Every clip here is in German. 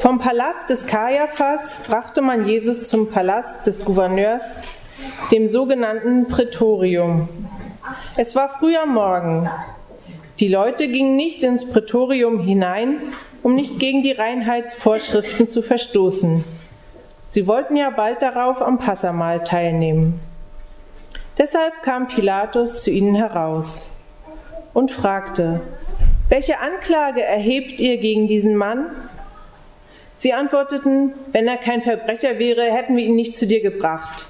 Vom Palast des Kaiaphas brachte man Jesus zum Palast des Gouverneurs, dem sogenannten Prätorium. Es war früh am Morgen. Die Leute gingen nicht ins Prätorium hinein, um nicht gegen die Reinheitsvorschriften zu verstoßen. Sie wollten ja bald darauf am Passamahl teilnehmen. Deshalb kam Pilatus zu ihnen heraus und fragte, welche Anklage erhebt ihr gegen diesen Mann? Sie antworteten, wenn er kein Verbrecher wäre, hätten wir ihn nicht zu dir gebracht.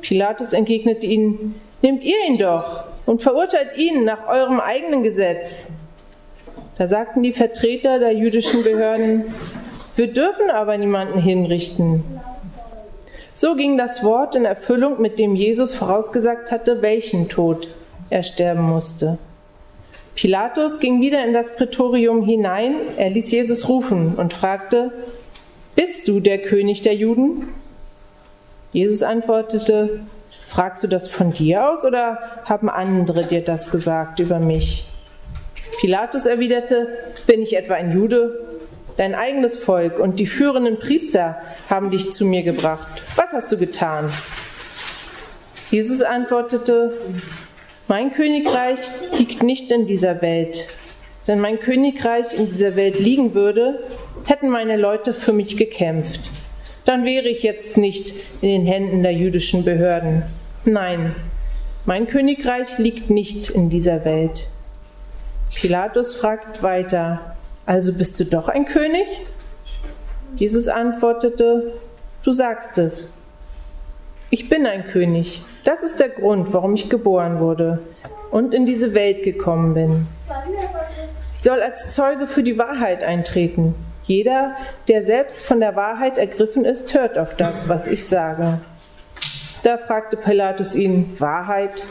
Pilatus entgegnete ihnen, nehmt ihr ihn doch und verurteilt ihn nach eurem eigenen Gesetz. Da sagten die Vertreter der jüdischen Behörden, wir dürfen aber niemanden hinrichten. So ging das Wort in Erfüllung, mit dem Jesus vorausgesagt hatte, welchen Tod er sterben musste. Pilatus ging wieder in das Prätorium hinein, er ließ Jesus rufen und fragte, Bist du der König der Juden? Jesus antwortete, Fragst du das von dir aus oder haben andere dir das gesagt über mich? Pilatus erwiderte, Bin ich etwa ein Jude? Dein eigenes Volk und die führenden Priester haben dich zu mir gebracht. Was hast du getan? Jesus antwortete, mein Königreich liegt nicht in dieser Welt. Wenn mein Königreich in dieser Welt liegen würde, hätten meine Leute für mich gekämpft. Dann wäre ich jetzt nicht in den Händen der jüdischen Behörden. Nein, mein Königreich liegt nicht in dieser Welt. Pilatus fragt weiter, also bist du doch ein König? Jesus antwortete, du sagst es. Ich bin ein König. Das ist der Grund, warum ich geboren wurde und in diese Welt gekommen bin. Ich soll als Zeuge für die Wahrheit eintreten. Jeder, der selbst von der Wahrheit ergriffen ist, hört auf das, was ich sage. Da fragte Pilatus ihn, Wahrheit,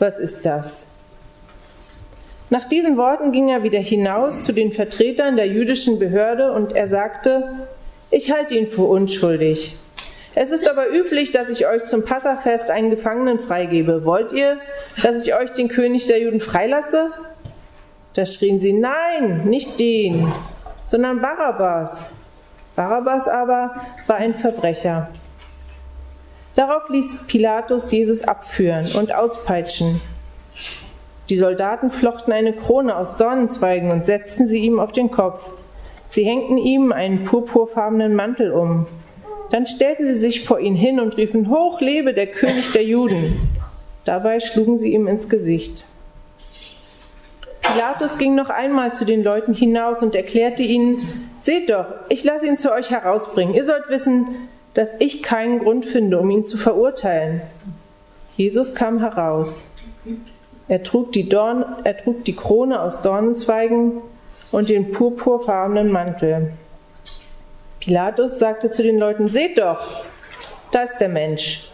was ist das? Nach diesen Worten ging er wieder hinaus zu den Vertretern der jüdischen Behörde und er sagte, ich halte ihn für unschuldig. Es ist aber üblich, dass ich euch zum Passafest einen Gefangenen freigebe. Wollt ihr, dass ich euch den König der Juden freilasse? Da schrien sie, nein, nicht den, sondern Barabbas. Barabbas aber war ein Verbrecher. Darauf ließ Pilatus Jesus abführen und auspeitschen. Die Soldaten flochten eine Krone aus Dornenzweigen und setzten sie ihm auf den Kopf. Sie hängten ihm einen purpurfarbenen Mantel um dann stellten sie sich vor ihn hin und riefen, Hoch lebe der König der Juden. Dabei schlugen sie ihm ins Gesicht. Pilatus ging noch einmal zu den Leuten hinaus und erklärte ihnen, Seht doch, ich lasse ihn zu euch herausbringen. Ihr sollt wissen, dass ich keinen Grund finde, um ihn zu verurteilen. Jesus kam heraus. Er trug die, Dorn, er trug die Krone aus Dornenzweigen und den purpurfarbenen Mantel. Pilatus sagte zu den Leuten, seht doch, da ist der Mensch.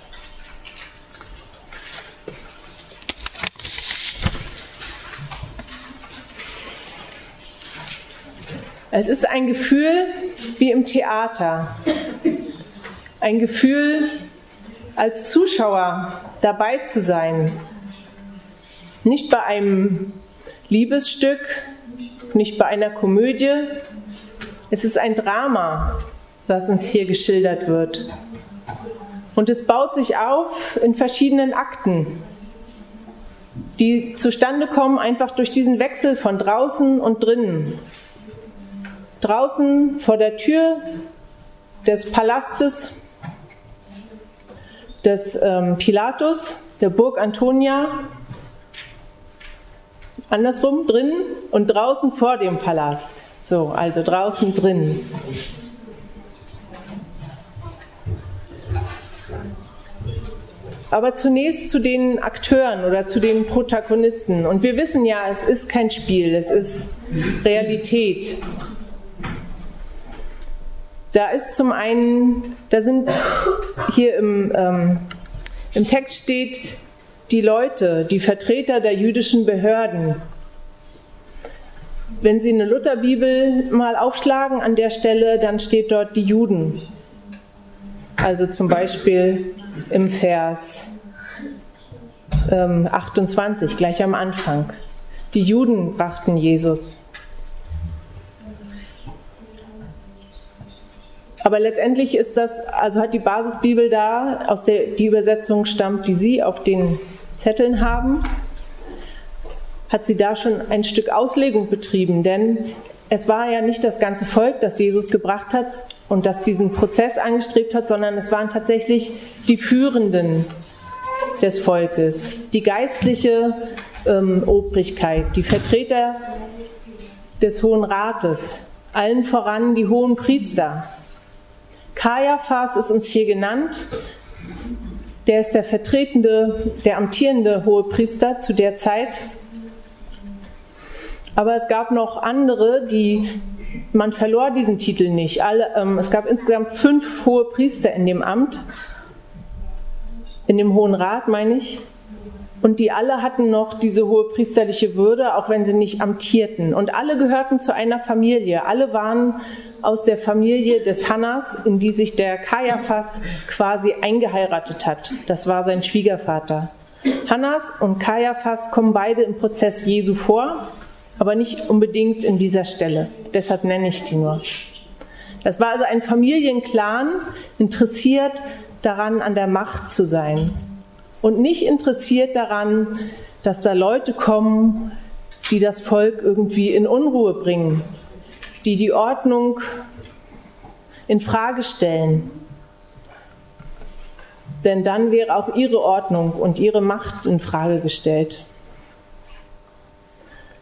Es ist ein Gefühl wie im Theater. Ein Gefühl, als Zuschauer dabei zu sein. Nicht bei einem Liebesstück, nicht bei einer Komödie, es ist ein Drama, was uns hier geschildert wird. Und es baut sich auf in verschiedenen Akten, die zustande kommen einfach durch diesen Wechsel von draußen und drinnen. Draußen vor der Tür des Palastes des ähm, Pilatus, der Burg Antonia, andersrum drinnen und draußen vor dem Palast. So, also draußen drin. Aber zunächst zu den Akteuren oder zu den Protagonisten. Und wir wissen ja, es ist kein Spiel, es ist Realität. Da ist zum einen, da sind hier im, ähm, im Text steht, die Leute, die Vertreter der jüdischen Behörden, wenn Sie eine Lutherbibel mal aufschlagen an der Stelle, dann steht dort die Juden. Also zum Beispiel im Vers ähm, 28, gleich am Anfang. Die Juden brachten Jesus. Aber letztendlich ist das, also hat die Basisbibel da, aus der die Übersetzung stammt, die Sie auf den Zetteln haben, hat sie da schon ein Stück Auslegung betrieben, denn es war ja nicht das ganze Volk, das Jesus gebracht hat und das diesen Prozess angestrebt hat, sondern es waren tatsächlich die Führenden des Volkes, die geistliche ähm, Obrigkeit, die Vertreter des Hohen Rates, allen voran die hohen Priester. Kaiaphas ist uns hier genannt. Der ist der vertretende, der amtierende hohe Priester zu der Zeit. Aber es gab noch andere, die man verlor diesen Titel nicht. Alle, ähm, es gab insgesamt fünf hohe Priester in dem Amt, in dem Hohen Rat, meine ich. Und die alle hatten noch diese hohe priesterliche Würde, auch wenn sie nicht amtierten. Und alle gehörten zu einer Familie. Alle waren aus der Familie des Hannas, in die sich der Kaiaphas quasi eingeheiratet hat. Das war sein Schwiegervater. Hannas und Kaiaphas kommen beide im Prozess Jesu vor, aber nicht unbedingt in dieser Stelle. Deshalb nenne ich die nur. Das war also ein Familienclan, interessiert daran, an der Macht zu sein und nicht interessiert daran, dass da Leute kommen, die das Volk irgendwie in Unruhe bringen, die die Ordnung in Frage stellen. Denn dann wäre auch ihre Ordnung und ihre Macht in Frage gestellt.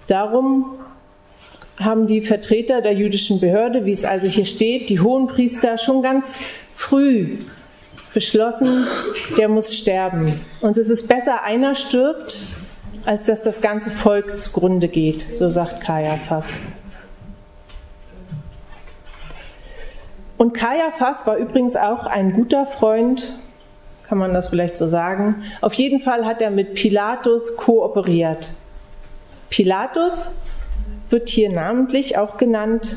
Darum haben die Vertreter der jüdischen Behörde, wie es also hier steht, die Hohenpriester schon ganz früh beschlossen, der muss sterben. Und es ist besser, einer stirbt, als dass das ganze Volk zugrunde geht, so sagt Kaiaphas. Und Kaiaphas war übrigens auch ein guter Freund, kann man das vielleicht so sagen. Auf jeden Fall hat er mit Pilatus kooperiert. Pilatus wird hier namentlich auch genannt,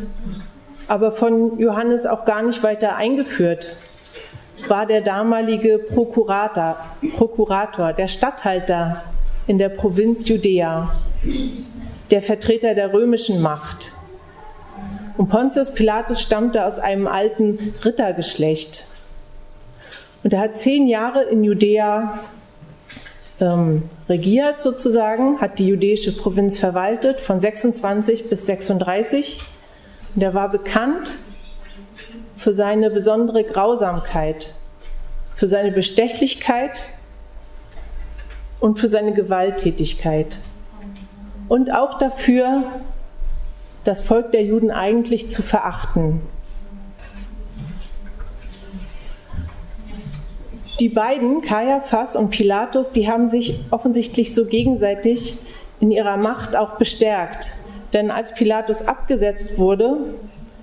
aber von Johannes auch gar nicht weiter eingeführt war der damalige Prokurator, Prokurator, der Statthalter in der Provinz Judäa, der Vertreter der römischen Macht. Und Pontius Pilatus stammte aus einem alten Rittergeschlecht. Und er hat zehn Jahre in Judäa ähm, regiert sozusagen, hat die jüdische Provinz verwaltet von 26 bis 36. Und er war bekannt für seine besondere Grausamkeit, für seine Bestechlichkeit und für seine Gewalttätigkeit. Und auch dafür, das Volk der Juden eigentlich zu verachten. Die beiden, Kaiaphas und Pilatus, die haben sich offensichtlich so gegenseitig in ihrer Macht auch bestärkt. Denn als Pilatus abgesetzt wurde,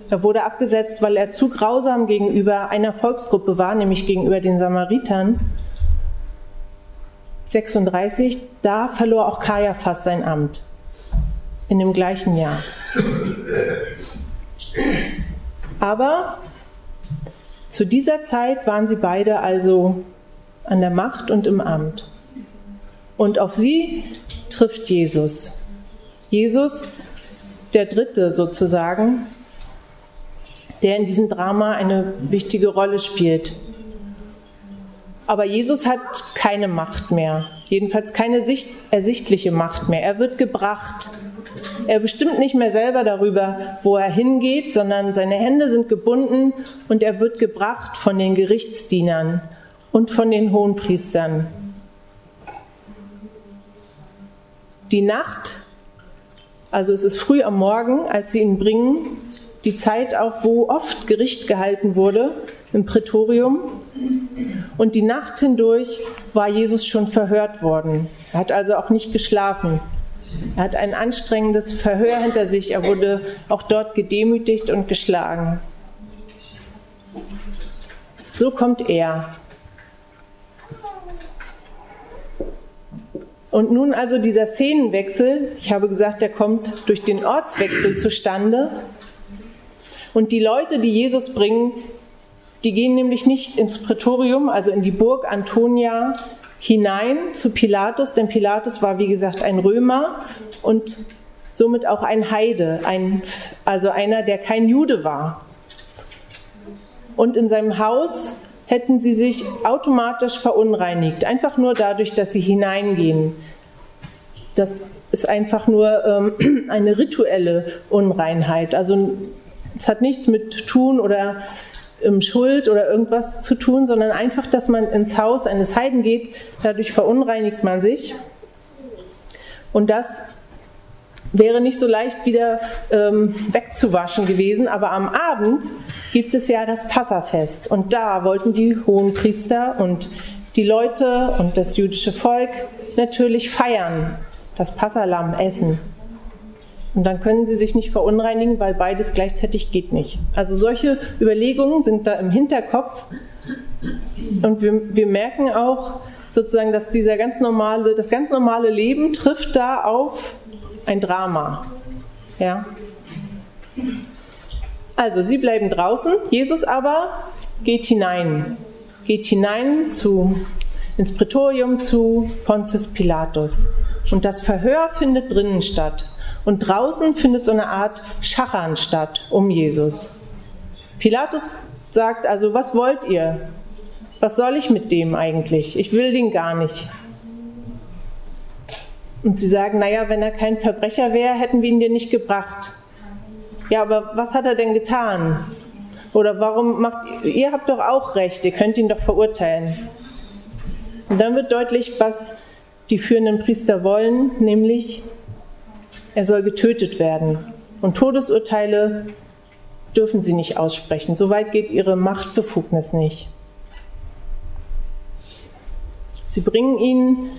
er wurde abgesetzt, weil er zu grausam gegenüber einer Volksgruppe war, nämlich gegenüber den Samaritern. 36, da verlor auch Kaiaphas sein Amt. In dem gleichen Jahr. Aber zu dieser Zeit waren sie beide also an der Macht und im Amt. Und auf sie trifft Jesus. Jesus, der Dritte sozusagen, der in diesem Drama eine wichtige Rolle spielt. Aber Jesus hat keine Macht mehr, jedenfalls keine ersichtliche Macht mehr. Er wird gebracht. Er bestimmt nicht mehr selber darüber, wo er hingeht, sondern seine Hände sind gebunden und er wird gebracht von den Gerichtsdienern und von den Hohenpriestern. Die Nacht, also es ist früh am Morgen, als sie ihn bringen, die Zeit auch, wo oft Gericht gehalten wurde im Prätorium. Und die Nacht hindurch war Jesus schon verhört worden. Er hat also auch nicht geschlafen. Er hat ein anstrengendes Verhör hinter sich. Er wurde auch dort gedemütigt und geschlagen. So kommt er. Und nun also dieser Szenenwechsel, ich habe gesagt, der kommt durch den Ortswechsel zustande. Und die Leute, die Jesus bringen, die gehen nämlich nicht ins Prätorium, also in die Burg Antonia hinein zu Pilatus, denn Pilatus war, wie gesagt, ein Römer und somit auch ein Heide, ein, also einer, der kein Jude war. und in seinem Haus hätten sie sich automatisch verunreinigt, einfach nur dadurch, dass sie hineingehen. Das ist einfach nur ähm, eine rituelle Unreinheit. Also es hat nichts mit Tun oder ähm, Schuld oder irgendwas zu tun, sondern einfach, dass man ins Haus eines Heiden geht, dadurch verunreinigt man sich. Und das wäre nicht so leicht wieder ähm, wegzuwaschen gewesen, aber am Abend gibt es ja das Passafest und da wollten die hohen Priester und die Leute und das jüdische Volk natürlich feiern, das Passalam essen. Und dann können sie sich nicht verunreinigen, weil beides gleichzeitig geht nicht. Also solche Überlegungen sind da im Hinterkopf. Und wir, wir merken auch sozusagen, dass dieser ganz normale, das ganz normale Leben trifft da auf ein Drama. Ja. Also, sie bleiben draußen, Jesus aber geht hinein. Geht hinein zu, ins Prätorium zu Pontius Pilatus. Und das Verhör findet drinnen statt. Und draußen findet so eine Art Schachern statt um Jesus. Pilatus sagt also, was wollt ihr? Was soll ich mit dem eigentlich? Ich will den gar nicht. Und sie sagen, naja, wenn er kein Verbrecher wäre, hätten wir ihn dir nicht gebracht. Ja, aber was hat er denn getan? Oder warum macht ihr, ihr habt doch auch Recht, ihr könnt ihn doch verurteilen. Und dann wird deutlich, was die führenden Priester wollen, nämlich er soll getötet werden. Und Todesurteile dürfen sie nicht aussprechen. Soweit geht ihre Machtbefugnis nicht. Sie bringen ihn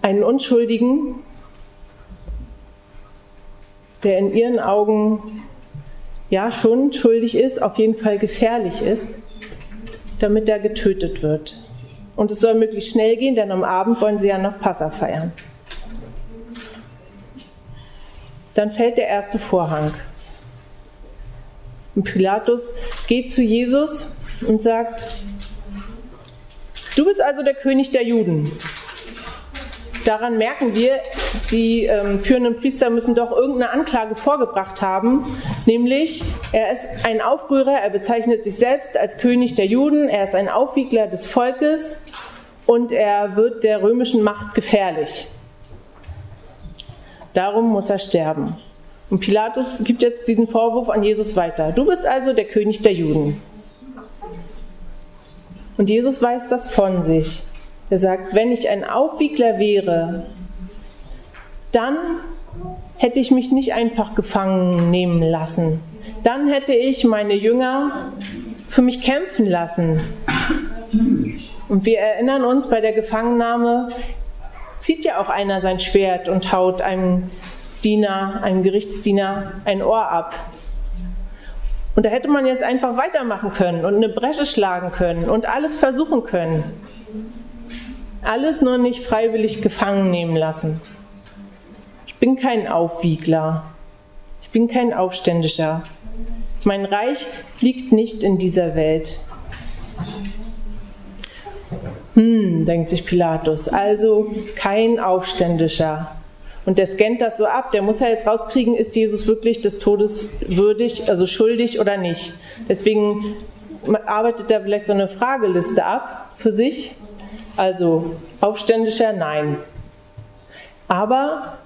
einen Unschuldigen, der in ihren Augen ja schon schuldig ist, auf jeden Fall gefährlich ist, damit er getötet wird. Und es soll möglichst schnell gehen, denn am Abend wollen sie ja noch Passa feiern. Dann fällt der erste Vorhang. Und Pilatus geht zu Jesus und sagt, du bist also der König der Juden. Daran merken wir, die ähm, führenden Priester müssen doch irgendeine Anklage vorgebracht haben, nämlich er ist ein Aufrührer, er bezeichnet sich selbst als König der Juden, er ist ein Aufwiegler des Volkes und er wird der römischen Macht gefährlich. Darum muss er sterben. Und Pilatus gibt jetzt diesen Vorwurf an Jesus weiter. Du bist also der König der Juden. Und Jesus weiß das von sich. Er sagt, wenn ich ein Aufwiegler wäre, dann hätte ich mich nicht einfach gefangen nehmen lassen. Dann hätte ich meine Jünger für mich kämpfen lassen. Und wir erinnern uns bei der Gefangennahme, zieht ja auch einer sein Schwert und haut einem Diener, einem Gerichtsdiener ein Ohr ab. Und da hätte man jetzt einfach weitermachen können und eine Bresche schlagen können und alles versuchen können. Alles nur nicht freiwillig gefangen nehmen lassen. Ich bin kein Aufwiegler. Ich bin kein Aufständischer. Mein Reich liegt nicht in dieser Welt. Hm, denkt sich Pilatus, also kein Aufständischer. Und der scannt das so ab, der muss ja jetzt rauskriegen, ist Jesus wirklich des Todes würdig, also schuldig oder nicht. Deswegen arbeitet er vielleicht so eine Frageliste ab für sich. Also Aufständischer, nein. Aber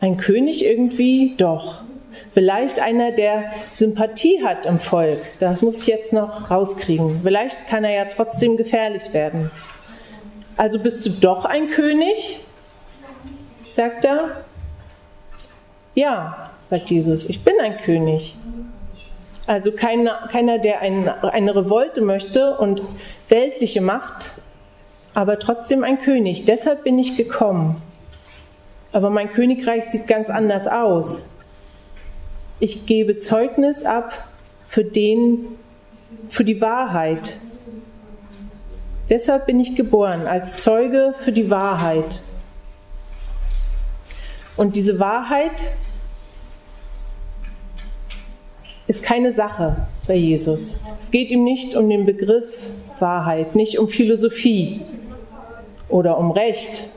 ein König irgendwie doch. Vielleicht einer, der Sympathie hat im Volk. Das muss ich jetzt noch rauskriegen. Vielleicht kann er ja trotzdem gefährlich werden. Also bist du doch ein König? sagt er. Ja, sagt Jesus, ich bin ein König. Also keiner, keiner der ein, eine Revolte möchte und weltliche Macht, aber trotzdem ein König. Deshalb bin ich gekommen. Aber mein Königreich sieht ganz anders aus. Ich gebe Zeugnis ab für den, für die Wahrheit. Deshalb bin ich geboren, als Zeuge für die Wahrheit. Und diese Wahrheit ist keine Sache bei Jesus. Es geht ihm nicht um den Begriff Wahrheit, nicht um Philosophie oder um Recht.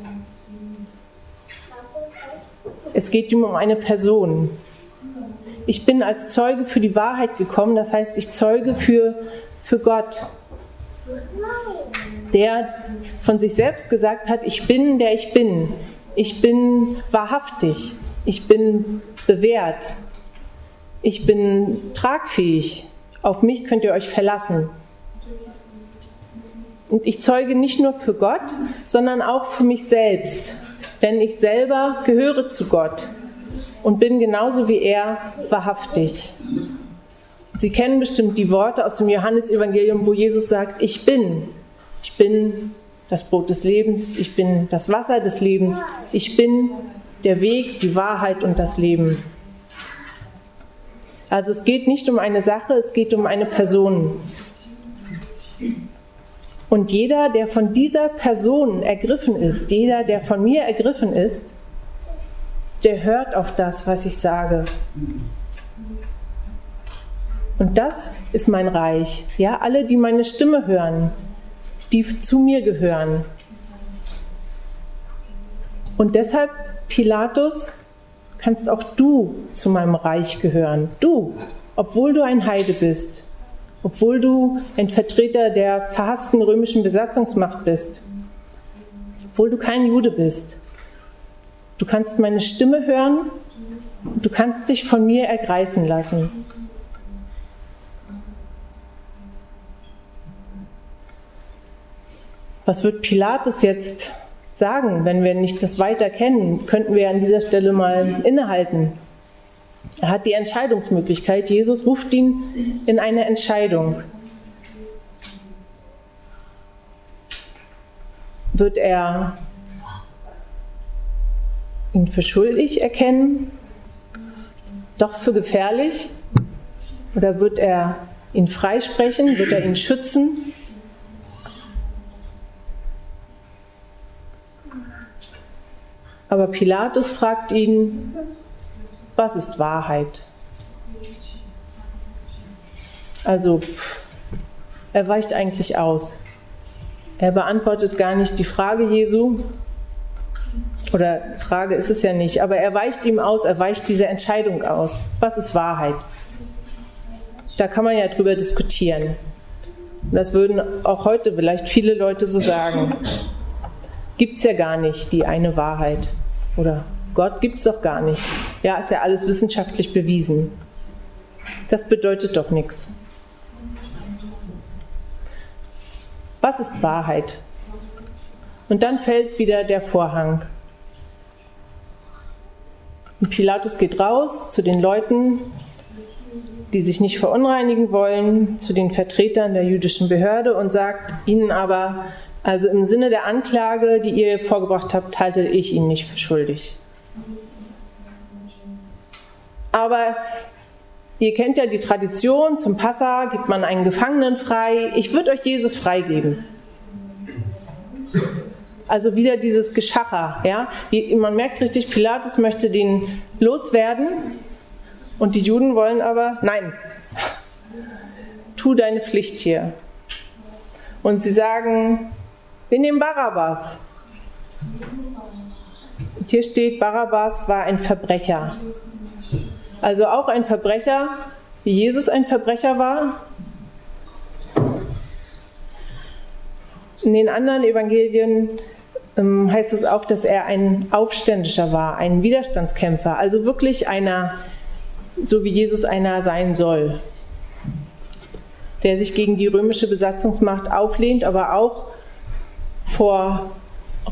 Es geht ihm um eine Person. ich bin als Zeuge für die Wahrheit gekommen, das heißt, ich zeuge für, für Gott, der von sich selbst gesagt hat, ich bin, der ich bin. Ich bin wahrhaftig. Ich bin bewährt. Ich bin tragfähig. Auf mich könnt ihr euch verlassen. Und ich zeuge nicht nur für Gott, sondern auch für mich selbst. Denn ich selber gehöre zu Gott und bin genauso wie er wahrhaftig. Sie kennen bestimmt die Worte aus dem Johannesevangelium, wo Jesus sagt, ich bin. Ich bin das Brot des Lebens, ich bin das Wasser des Lebens, ich bin der Weg, die Wahrheit und das Leben. Also es geht nicht um eine Sache, es geht um eine Person. Und jeder, der von dieser Person ergriffen ist, jeder, der von mir ergriffen ist, der hört auf das, was ich sage. Und das ist mein Reich. Ja, alle, die meine Stimme hören, die zu mir gehören. Und deshalb, Pilatus, kannst auch du zu meinem Reich gehören. Du, obwohl du ein Heide bist, obwohl du ein Vertreter der verhassten römischen Besatzungsmacht bist, obwohl du kein Jude bist. Du kannst meine Stimme hören, du kannst dich von mir ergreifen lassen. Was wird Pilatus jetzt sagen, wenn wir nicht das weiter kennen? Könnten wir an dieser Stelle mal innehalten. Er hat die Entscheidungsmöglichkeit. Jesus ruft ihn in eine Entscheidung. Wird er ihn für schuldig erkennen, doch für gefährlich? Oder wird er ihn freisprechen? Wird er ihn schützen? Aber Pilatus fragt ihn, was ist Wahrheit? Also, er weicht eigentlich aus. Er beantwortet gar nicht die Frage Jesu, oder Frage ist es ja nicht, aber er weicht ihm aus, er weicht diese Entscheidung aus. Was ist Wahrheit? Da kann man ja drüber diskutieren. das würden auch heute vielleicht viele Leute so sagen. Gibt es ja gar nicht die eine Wahrheit. Oder Gott gibt es doch gar nicht. Ja, ist ja alles wissenschaftlich bewiesen. Das bedeutet doch nichts. Was ist Wahrheit? Und dann fällt wieder der Vorhang. Und Pilatus geht raus zu den Leuten, die sich nicht verunreinigen wollen, zu den Vertretern der jüdischen Behörde und sagt ihnen aber, also im Sinne der Anklage, die ihr vorgebracht habt, halte ich ihn nicht für schuldig. Aber ihr kennt ja die Tradition, zum Passa gibt man einen Gefangenen frei. Ich würde euch Jesus freigeben. Also wieder dieses Geschacher. Ja? Man merkt richtig, Pilatus möchte den loswerden und die Juden wollen aber, nein, tu deine Pflicht hier. Und sie sagen, wir nehmen Barabbas. Hier steht, Barabbas war ein Verbrecher. Also auch ein Verbrecher, wie Jesus ein Verbrecher war. In den anderen Evangelien ähm, heißt es auch, dass er ein Aufständischer war, ein Widerstandskämpfer, also wirklich einer, so wie Jesus einer sein soll, der sich gegen die römische Besatzungsmacht auflehnt, aber auch vor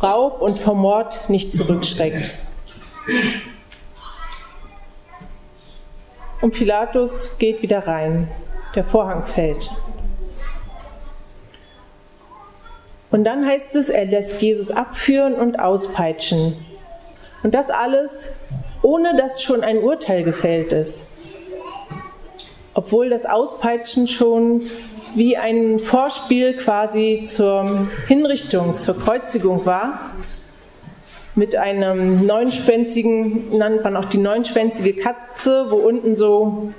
Raub und vor Mord nicht zurückschreckt. Und Pilatus geht wieder rein. Der Vorhang fällt. Und dann heißt es, er lässt Jesus abführen und auspeitschen. Und das alles, ohne dass schon ein Urteil gefällt ist. Obwohl das Auspeitschen schon wie ein Vorspiel quasi zur Hinrichtung, zur Kreuzigung war. Mit einem neunschwänzigen, nannt man auch die neunschwänzige Katze, wo unten so,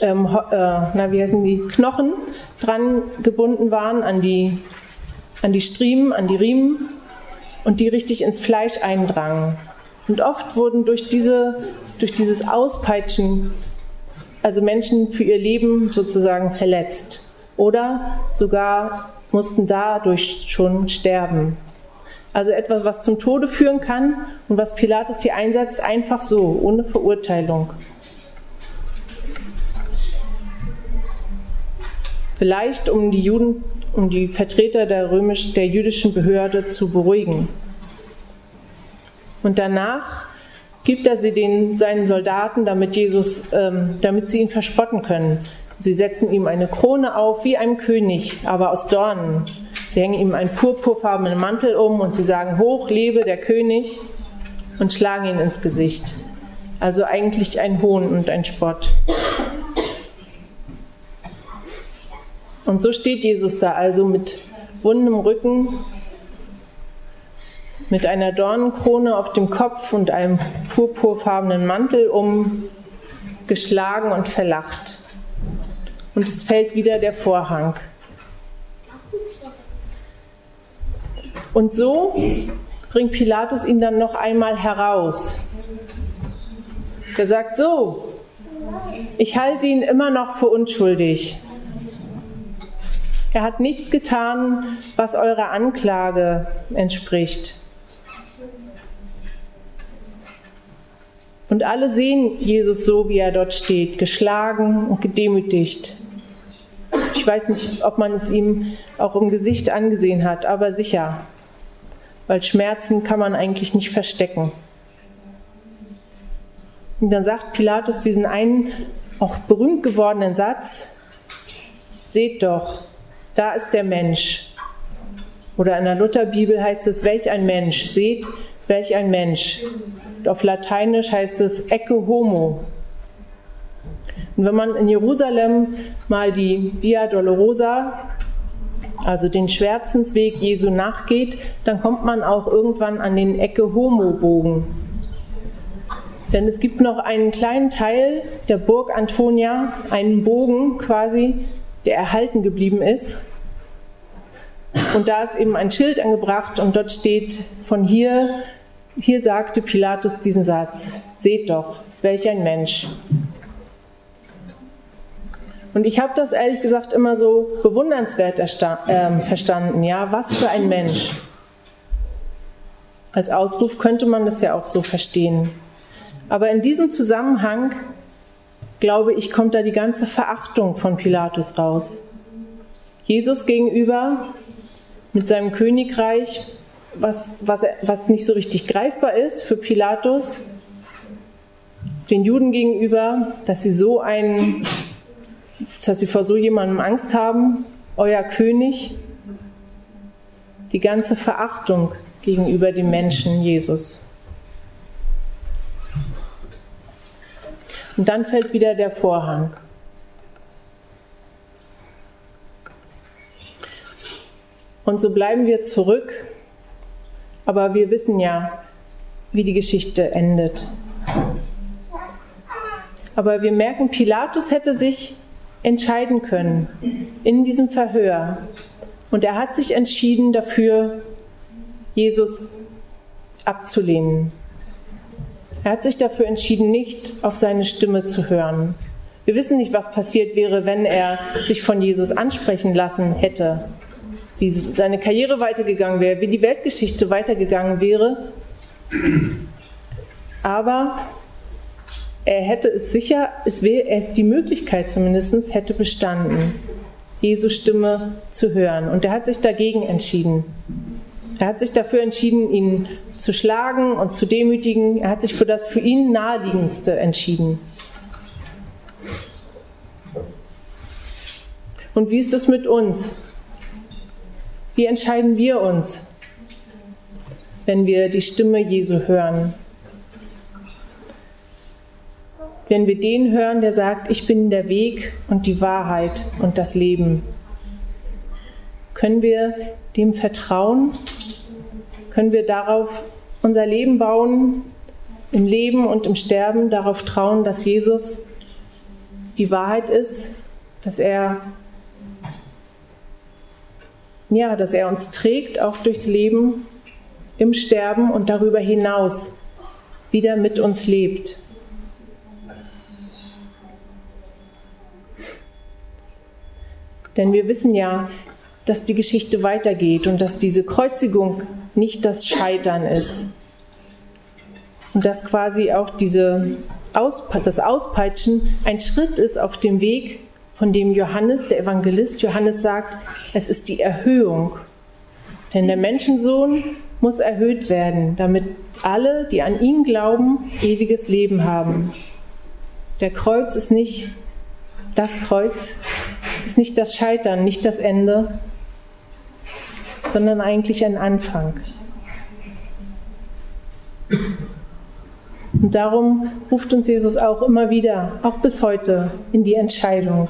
ähm, äh, na wie heißen die, Knochen dran gebunden waren an die, an die Striemen, an die Riemen und die richtig ins Fleisch eindrangen. Und oft wurden durch, diese, durch dieses Auspeitschen also Menschen für ihr Leben sozusagen verletzt oder sogar mussten dadurch schon sterben. Also etwas, was zum Tode führen kann und was Pilatus hier einsetzt, einfach so, ohne Verurteilung. Vielleicht um die Juden, um die Vertreter der römisch, der jüdischen Behörde zu beruhigen. Und danach gibt er sie den, seinen Soldaten, damit, Jesus, ähm, damit sie ihn verspotten können. Sie setzen ihm eine Krone auf wie einem König, aber aus Dornen. Sie hängen ihm einen purpurfarbenen Mantel um und sie sagen, hoch lebe der König und schlagen ihn ins Gesicht. Also eigentlich ein Hohn und ein Spott. Und so steht Jesus da also mit wundem Rücken, mit einer Dornenkrone auf dem Kopf und einem purpurfarbenen Mantel um, geschlagen und verlacht. Und es fällt wieder der Vorhang. Und so bringt Pilatus ihn dann noch einmal heraus. Er sagt so, ich halte ihn immer noch für unschuldig. Er hat nichts getan, was eurer Anklage entspricht. Und alle sehen Jesus so, wie er dort steht, geschlagen und gedemütigt. Ich weiß nicht, ob man es ihm auch im Gesicht angesehen hat, aber sicher, weil Schmerzen kann man eigentlich nicht verstecken. Und dann sagt Pilatus diesen einen auch berühmt gewordenen Satz, seht doch, da ist der Mensch. Oder in der Lutherbibel heißt es, welch ein Mensch. Seht, welch ein Mensch. Und auf Lateinisch heißt es Ecce Homo. Und wenn man in Jerusalem mal die Via Dolorosa, also den Schwärzensweg Jesu nachgeht, dann kommt man auch irgendwann an den Ecce Homo Bogen. Denn es gibt noch einen kleinen Teil der Burg Antonia, einen Bogen quasi, der erhalten geblieben ist. Und da ist eben ein Schild angebracht und dort steht von hier, hier sagte Pilatus diesen Satz, seht doch, welch ein Mensch. Und ich habe das ehrlich gesagt immer so bewundernswert äh, verstanden, ja, was für ein Mensch. Als Ausruf könnte man das ja auch so verstehen. Aber in diesem Zusammenhang, glaube ich, kommt da die ganze Verachtung von Pilatus raus. Jesus gegenüber mit seinem Königreich, was, was, was nicht so richtig greifbar ist für Pilatus, den Juden gegenüber, dass sie so einen, dass sie vor so jemandem Angst haben, euer König, die ganze Verachtung gegenüber dem Menschen Jesus. Und dann fällt wieder der Vorhang. Und so bleiben wir zurück, aber wir wissen ja, wie die Geschichte endet. Aber wir merken, Pilatus hätte sich entscheiden können in diesem Verhör. Und er hat sich entschieden dafür, Jesus abzulehnen. Er hat sich dafür entschieden, nicht auf seine Stimme zu hören. Wir wissen nicht, was passiert wäre, wenn er sich von Jesus ansprechen lassen hätte wie seine Karriere weitergegangen wäre, wie die Weltgeschichte weitergegangen wäre. Aber er hätte es sicher, es wäre, die Möglichkeit zumindest hätte bestanden, Jesu Stimme zu hören. Und er hat sich dagegen entschieden. Er hat sich dafür entschieden, ihn zu schlagen und zu demütigen. Er hat sich für das für ihn naheliegendste entschieden. Und wie ist es mit uns? Wie entscheiden wir uns, wenn wir die Stimme Jesu hören? Wenn wir den hören, der sagt, ich bin der Weg und die Wahrheit und das Leben. Können wir dem vertrauen? Können wir darauf unser Leben bauen, im Leben und im Sterben, darauf trauen, dass Jesus die Wahrheit ist, dass er ja, dass er uns trägt, auch durchs Leben, im Sterben und darüber hinaus wieder mit uns lebt. Denn wir wissen ja, dass die Geschichte weitergeht und dass diese Kreuzigung nicht das Scheitern ist. Und dass quasi auch diese Auspe das Auspeitschen ein Schritt ist auf dem Weg, von dem Johannes, der Evangelist Johannes sagt, es ist die Erhöhung. Denn der Menschensohn muss erhöht werden, damit alle, die an ihn glauben, ewiges Leben haben. Der Kreuz ist nicht das Kreuz, ist nicht das Scheitern, nicht das Ende, sondern eigentlich ein Anfang. Und darum ruft uns Jesus auch immer wieder, auch bis heute, in die Entscheidung.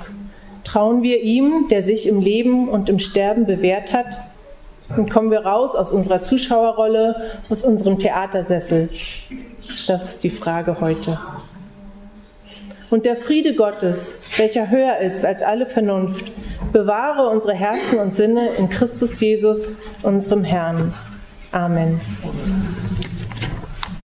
Trauen wir ihm, der sich im Leben und im Sterben bewährt hat? Und kommen wir raus aus unserer Zuschauerrolle, aus unserem Theatersessel? Das ist die Frage heute. Und der Friede Gottes, welcher höher ist als alle Vernunft, bewahre unsere Herzen und Sinne in Christus Jesus, unserem Herrn. Amen.